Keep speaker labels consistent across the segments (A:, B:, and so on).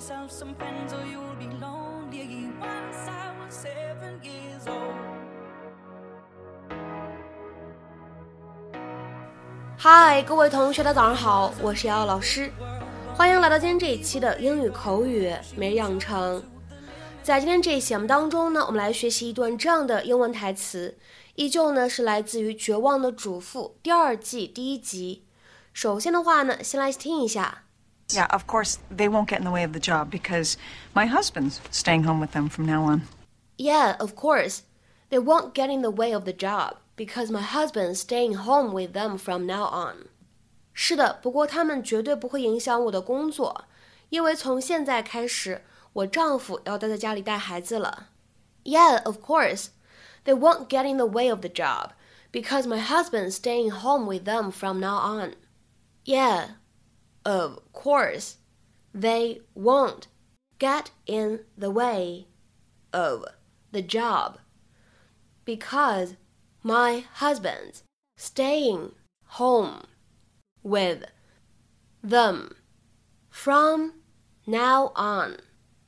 A: yourself some friends or you'll be lonely. Once I was seven years old.
B: 嗨，各位同学，大家早上好，我是瑶瑶老师，欢迎来到今天这一期的英语口语每日养成。在今天这一节目当中呢，我们来学习一段这样的英文台词，依旧呢是来自于《绝望的主妇》第二季第一集。首先的话呢，先来听一下。
C: Yeah, of course, they won't get in the way of the job because my husband's staying home with them from now on.
B: Yeah, of course. They won't get in the way of the job because my husband's staying home with them from now on. 是的，不过他们绝对不会影响我的工作，因为从现在开始，我丈夫要待在家里带孩子了。Yeah, of course. They won't get in the way of the job because my husband's staying home with them from now on. Yeah, of course. They won't get in the way of the job because my husband's staying home with them from now on。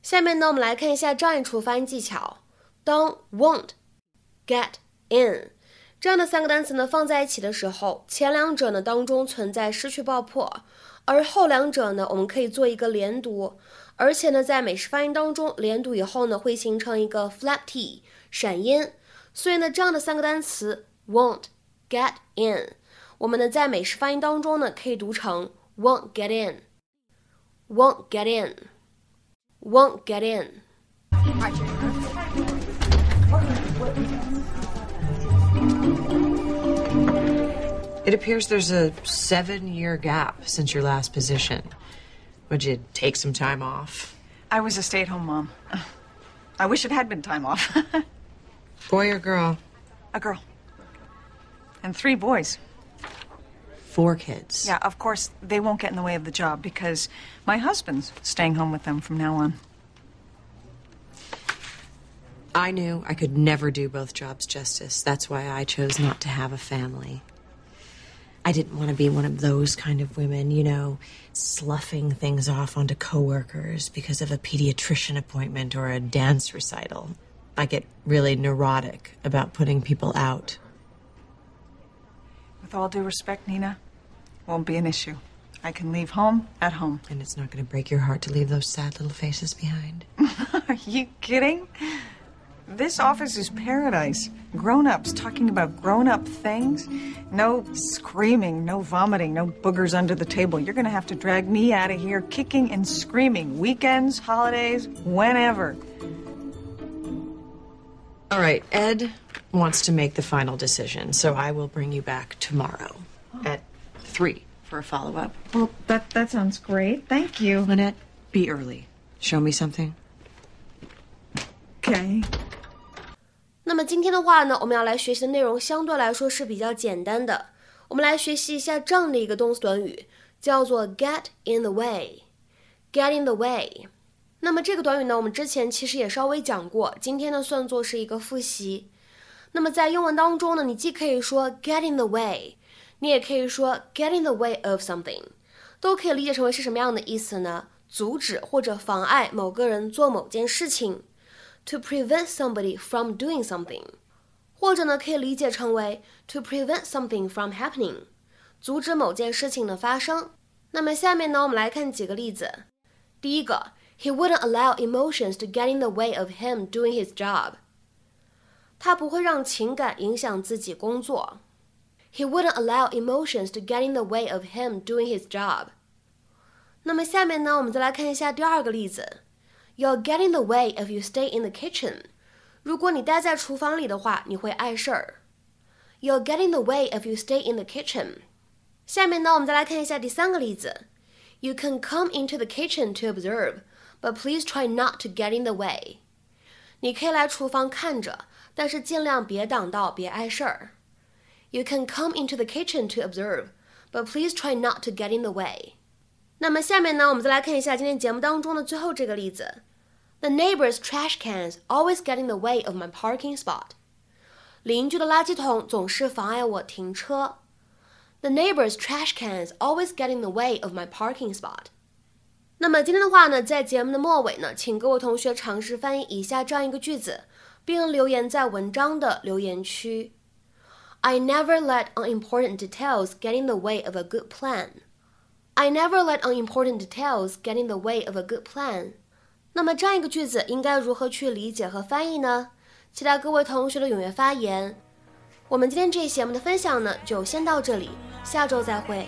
B: 下面呢，我们来看一下这样一处发音技巧。当 won't get in 这样的三个单词呢放在一起的时候，前两者呢当中存在失去爆破，而后两者呢我们可以做一个连读，而且呢在美式发音当中连读以后呢会形成一个 flap t 闪音，所以呢这样的三个单词 won't get in，我们呢在美式发音当中呢可以读成 won't get in，won't get in，won't get in。
D: It appears there's a seven year gap since your last position. Would you take some time off?
C: I was a stay at home mom. I wish it had been time off.
D: Boy or girl?
C: a girl. And three boys.
D: Four kids.
C: Yeah, of course, they won't get in the way of the job because my husband's staying home with them from now on.
D: I knew I could never do both jobs justice. That's why I chose not to have a family. I didn't want to be one of those kind of women, you know, sloughing things off onto coworkers because of a pediatrician appointment or a dance recital. I get really neurotic about putting people out.
C: With all due respect, Nina, won't be an issue. I can leave home at home.
D: And it's not going to break your heart to leave those sad little faces behind.
C: Are you kidding? This office is paradise. Grown ups talking about grown up things. No screaming, no vomiting, no boogers under the table. You're going to have to drag me out of here kicking and screaming. Weekends, holidays, whenever.
D: All right, Ed wants to make the final decision, so I will bring you back tomorrow at 3 for a follow up.
C: Well, that, that sounds great. Thank you.
D: Lynette, be early. Show me something.
C: Okay.
B: 那么今天的话呢，我们要来学习的内容相对来说是比较简单的。我们来学习一下这样的一个动词短语，叫做 get in the way。get in the way。那么这个短语呢，我们之前其实也稍微讲过，今天呢算作是一个复习。那么在英文当中呢，你既可以说 get in the way，你也可以说 get in the way of something，都可以理解成为是什么样的意思呢？阻止或者妨碍某个人做某件事情。to prevent somebody from doing something，或者呢可以理解成为 to prevent something from happening，阻止某件事情的发生。那么下面呢，我们来看几个例子。第一个，He wouldn't allow emotions to get in the way of him doing his job。他不会让情感影响自己工作。He wouldn't allow emotions to get in the way of him doing his job。那么下面呢，我们再来看一下第二个例子。 You'll get in the way if you stay in the kitchen。如果你待在厨房里的话，你会碍事儿。You'll get in the way if you stay in the kitchen。下面呢，我们再来看一下第三个例子。You can come into the kitchen to observe, but please try not to get in the way。你可以来厨房看着，但是尽量别挡道，别碍事儿。You can come into the kitchen to observe, but please try not to get in the way。 那么下面呢，我们再来看一下今天节目当中的最后这个例子。The neighbor's trash cans always get in the way of my parking spot。邻居的垃圾桶总是妨碍我停车。The neighbor's trash cans always get in the way of my parking spot。那么今天的话呢，在节目的末尾呢，请各位同学尝试翻译以下这样一个句子，并留言在文章的留言区。I never let unimportant details get in the way of a good plan. I never let unimportant details get in the way of a good plan. 那么这样一个句子应该如何去理解和翻译呢？期待各位同学的踊跃发言。我们今天这一节目的分享呢，就先到这里，下周再会。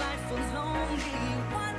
A: life was lonely.